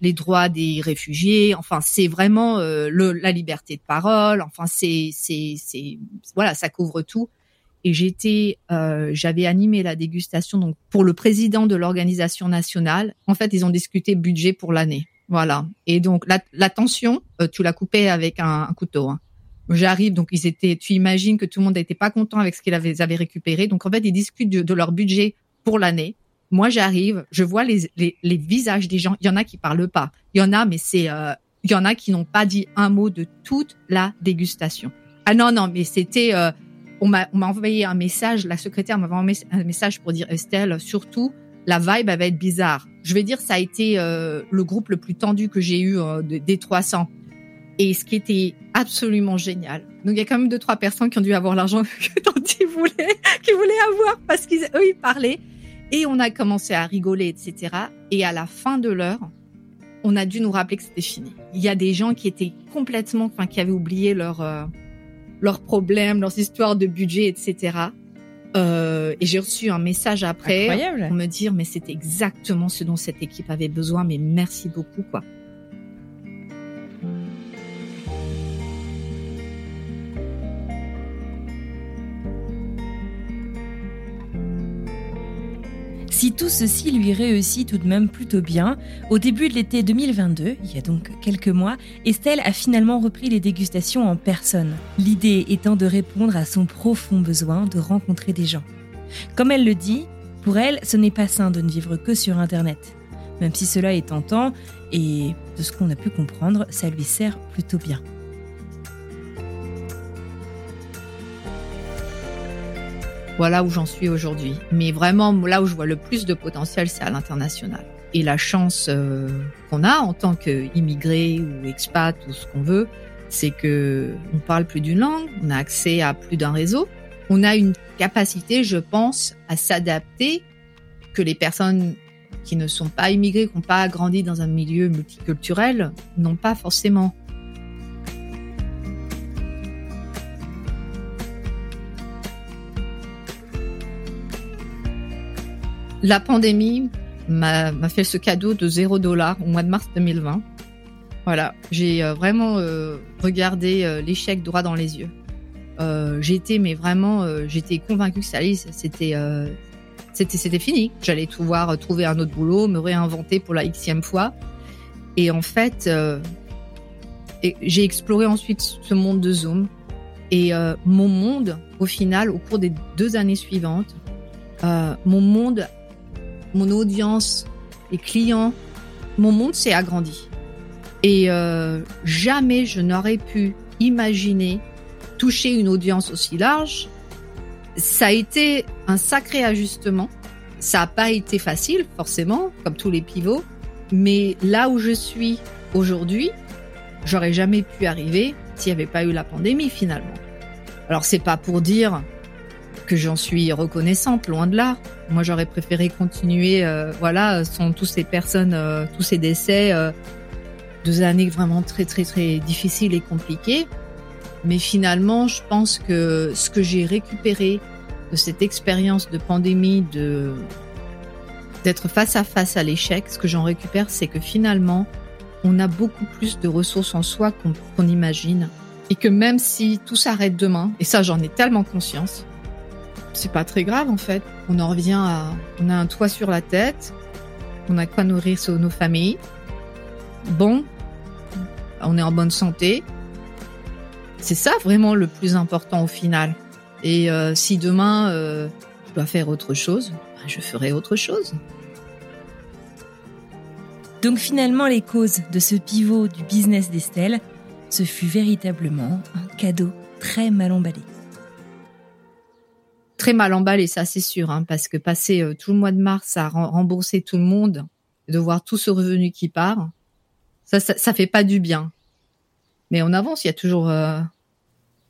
les droits des réfugiés. Enfin, c'est vraiment le, la liberté de parole. Enfin, c'est c'est voilà, ça couvre tout. Et j'étais, j'avais animé la dégustation donc pour le président de l'organisation nationale. En fait, ils ont discuté budget pour l'année. Voilà. Et donc la, la tension, euh, tu l'as coupée avec un, couteau. Hein. J'arrive, donc ils étaient. Tu imagines que tout le monde n'était pas content avec ce qu'ils avaient, avaient, récupéré. Donc en fait, ils discutent de, leur budget pour l'année. Moi, j'arrive, je vois les, les, les, visages des gens. Il y en a qui parlent pas. Il y en a, mais c'est, euh, il y en a qui n'ont pas dit un mot de toute la dégustation. Ah non, non, mais c'était. Euh, on m'a envoyé un message. La secrétaire m'a envoyé un message pour dire Estelle, surtout la vibe va être bizarre. Je vais dire, ça a été euh, le groupe le plus tendu que j'ai eu euh, des 300. Et ce qui était absolument génial. Donc il y a quand même deux trois personnes qui ont dû avoir l'argent dont ils voulaient, qu'ils voulaient avoir parce qu'ils eux ils parlaient. Et on a commencé à rigoler, etc. Et à la fin de l'heure, on a dû nous rappeler que c'était fini. Il y a des gens qui étaient complètement, enfin qui avaient oublié leurs euh, leurs problèmes, leurs histoires de budget, etc. Euh, et j'ai reçu un message après pour me dire mais c'était exactement ce dont cette équipe avait besoin, mais merci beaucoup quoi. Si tout ceci lui réussit tout de même plutôt bien, au début de l'été 2022, il y a donc quelques mois, Estelle a finalement repris les dégustations en personne, l'idée étant de répondre à son profond besoin de rencontrer des gens. Comme elle le dit, pour elle, ce n'est pas sain de ne vivre que sur Internet. Même si cela est tentant, et de ce qu'on a pu comprendre, ça lui sert plutôt bien. Voilà où j'en suis aujourd'hui. Mais vraiment, là où je vois le plus de potentiel, c'est à l'international. Et la chance euh, qu'on a en tant qu'immigré ou expat ou ce qu'on veut, c'est que on parle plus d'une langue, on a accès à plus d'un réseau, on a une capacité, je pense, à s'adapter que les personnes qui ne sont pas immigrées, qui n'ont pas grandi dans un milieu multiculturel, n'ont pas forcément. La pandémie m'a fait ce cadeau de 0 dollar au mois de mars 2020. Voilà, j'ai euh, vraiment euh, regardé euh, l'échec droit dans les yeux. j'étais mais vraiment j'étais convaincue que ça allait c'était c'était fini. J'allais pouvoir trouver un autre boulot, me réinventer pour la xème fois. Et en fait, j'ai exploré ensuite ce monde de Zoom. Et mon monde, au final, au cours des deux années suivantes, mon monde mon audience, les clients, mon monde s'est agrandi. Et euh, jamais je n'aurais pu imaginer toucher une audience aussi large. Ça a été un sacré ajustement. Ça n'a pas été facile, forcément, comme tous les pivots. Mais là où je suis aujourd'hui, j'aurais jamais pu arriver s'il n'y avait pas eu la pandémie finalement. Alors c'est pas pour dire que j'en suis reconnaissante, loin de là. Moi, j'aurais préféré continuer, euh, voilà, sans tous ces personnes, euh, tous ces décès, euh, deux années vraiment très, très, très difficiles et compliquées. Mais finalement, je pense que ce que j'ai récupéré de cette expérience de pandémie, de d'être face à face à l'échec, ce que j'en récupère, c'est que finalement, on a beaucoup plus de ressources en soi qu'on imagine. Et que même si tout s'arrête demain, et ça j'en ai tellement conscience, c'est pas très grave en fait. On en revient à, on a un toit sur la tête, on a quoi nourrir nos familles. Bon, on est en bonne santé. C'est ça vraiment le plus important au final. Et euh, si demain euh, je dois faire autre chose, ben, je ferai autre chose. Donc finalement, les causes de ce pivot du business d'Estelle, ce fut véritablement un cadeau très mal emballé. Très mal emballé, ça c'est sûr, hein, parce que passer euh, tout le mois de mars à rembourser tout le monde, de voir tout ce revenu qui part, ça, ça, ça fait pas du bien. Mais on avance, il y a toujours. Euh...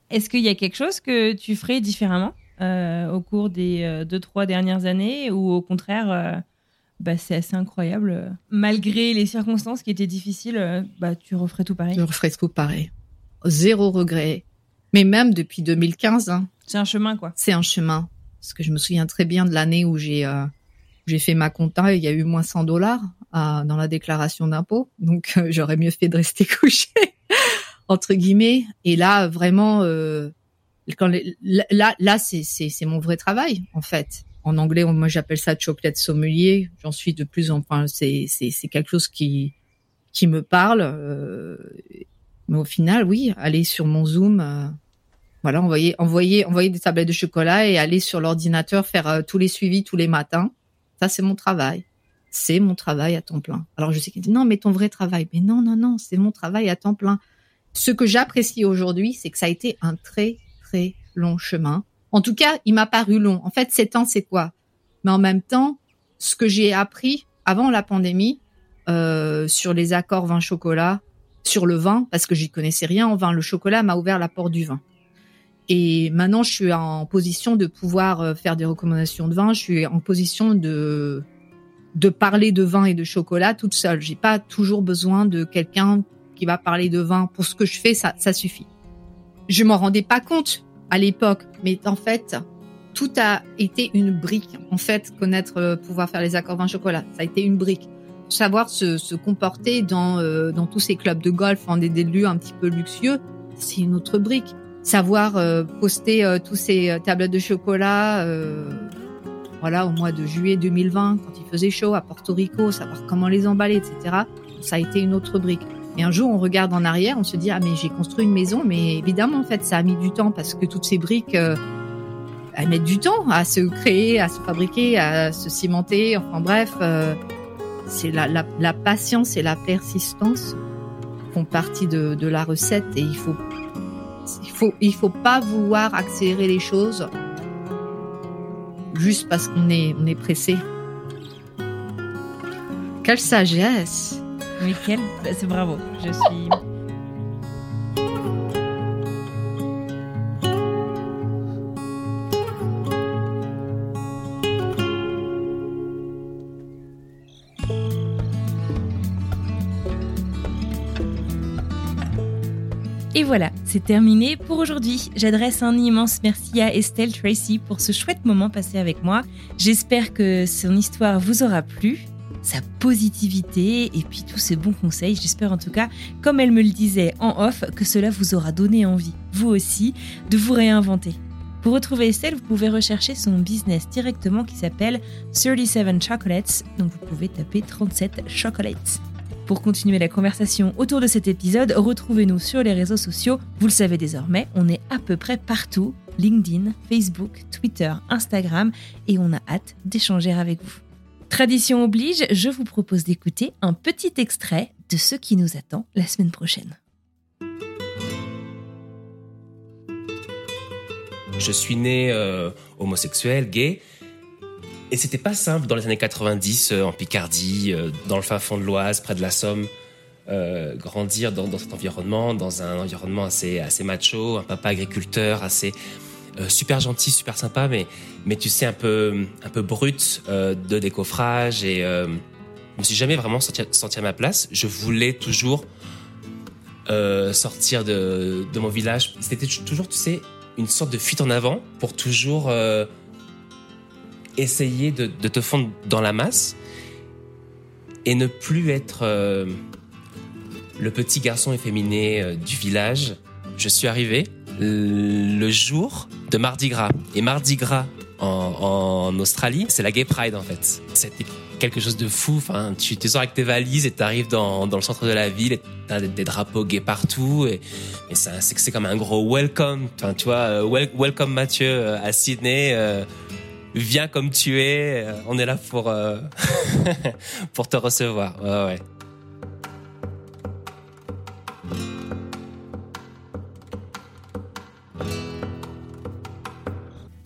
Est-ce qu'il y a quelque chose que tu ferais différemment euh, au cours des deux trois dernières années, ou au contraire, bah, c'est assez incroyable. Malgré les circonstances qui étaient difficiles, bah, tu referais tout pareil? Je referais tout pareil. Zéro regret. Mais même depuis 2015. Hein, c'est un chemin, quoi. C'est un chemin. Parce que je me souviens très bien de l'année où j'ai euh, j'ai fait ma compta et il y a eu moins 100 dollars euh, dans la déclaration d'impôt. Donc euh, j'aurais mieux fait de rester couché entre guillemets. Et là vraiment, euh, quand les, là là c'est mon vrai travail en fait. En anglais, moi j'appelle ça chocolate sommelier. J'en suis de plus en plus. C'est quelque chose qui qui me parle. euh, mais au final, oui, aller sur mon Zoom, voilà, envoyer, envoyer, envoyer des tablettes de chocolat et aller sur l'ordinateur faire euh, tous les suivis tous les matins. Ça, c'est mon travail. C'est mon travail à temps plein. Alors, je sais qu'il dit non, mais ton vrai travail. Mais non, non, non, c'est mon travail à temps plein. Ce que j'apprécie aujourd'hui, c'est que ça a été un très, très long chemin. En tout cas, il m'a paru long. En fait, sept ans, c'est quoi? Mais en même temps, ce que j'ai appris avant la pandémie euh, sur les accords vin chocolat, sur le vin, parce que j'y connaissais rien en vin. Le chocolat m'a ouvert la porte du vin. Et maintenant, je suis en position de pouvoir euh, faire des recommandations de vin. Je suis en position de de parler de vin et de chocolat toute seule. J'ai pas toujours besoin de quelqu'un qui va parler de vin. Pour ce que je fais, ça, ça suffit. Je m'en rendais pas compte à l'époque, mais en fait, tout a été une brique. En fait, connaître, euh, pouvoir faire les accords vin chocolat, ça a été une brique. Savoir se, se comporter dans euh, dans tous ces clubs de golf, en des, des lieux un petit peu luxueux, c'est une autre brique. Savoir euh, poster euh, tous ces euh, tablettes de chocolat, voilà, au mois de juillet 2020, quand il faisait chaud à Porto Rico, savoir comment les emballer, etc. Ça a été une autre brique. Et un jour, on regarde en arrière, on se dit ah mais j'ai construit une maison, mais évidemment en fait ça a mis du temps parce que toutes ces briques euh, elles mettent du temps à se créer, à se fabriquer, à se cimenter. Enfin bref, c'est la, la, la patience et la persistance font partie de, de la recette et il faut il faut il faut pas vouloir accélérer les choses juste parce qu'on est on est pressé. Quelle sagesse Oui, quel bah, C'est bravo. Je suis. Et voilà, c'est terminé pour aujourd'hui. J'adresse un immense merci à Estelle Tracy pour ce chouette moment passé avec moi. J'espère que son histoire vous aura plu, sa positivité et puis tous ses bons conseils. J'espère en tout cas, comme elle me le disait en off, que cela vous aura donné envie, vous aussi, de vous réinventer. Pour retrouver Estelle, vous pouvez rechercher son business directement qui s'appelle 37 Chocolates, donc vous pouvez taper 37 Chocolates. Pour continuer la conversation autour de cet épisode, retrouvez-nous sur les réseaux sociaux. Vous le savez désormais, on est à peu près partout. LinkedIn, Facebook, Twitter, Instagram, et on a hâte d'échanger avec vous. Tradition oblige, je vous propose d'écouter un petit extrait de ce qui nous attend la semaine prochaine. Je suis né euh, homosexuel, gay, et c'était pas simple dans les années 90 euh, en Picardie, euh, dans le fin fond de l'Oise, près de la Somme, euh, grandir dans, cet environnement, dans un environnement assez macho, un papa agriculteur, assez super gentil, super sympa, mais tu sais un peu brut de décoffrage et je me suis jamais vraiment senti, à ma place. Je voulais toujours sortir de, mon village. C'était toujours, tu sais, une sorte de fuite en avant pour toujours essayer de, te fondre dans la masse et ne plus être euh, le petit garçon efféminé euh, du village. Je suis arrivé le jour de Mardi Gras. Et Mardi Gras en, Australie, c'est la Gay Pride en fait. C'était quelque chose de fou. Enfin, tu sors avec tes valises et tu arrives dans, le centre de la ville et t'as des, des drapeaux gays partout et, c'est comme un gros welcome. Enfin, tu vois, euh, welcome Mathieu à Sydney. Viens comme tu es. On est là pour pour te recevoir.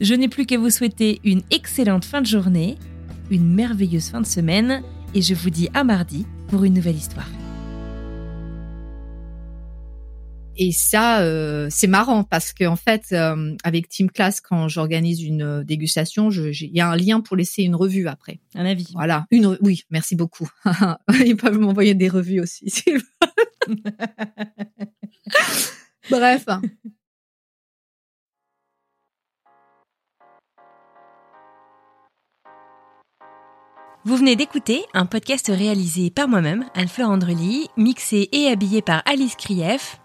Je n'ai plus qu'à vous souhaiter une excellente fin de journée, une merveilleuse fin de semaine, et je vous dis à mardi pour une nouvelle histoire. Et ça, euh, c'est marrant parce que en fait, euh, avec Team Class, quand j'organise une euh, dégustation, il y a un lien pour laisser une revue après. Un avis. Voilà, une. Oui, merci beaucoup. Ils peuvent m'envoyer des revues aussi. Bref. Vous venez d'écouter un podcast réalisé par moi-même, Anne-Fleur Andrely, mixé et habillé par Alice Krief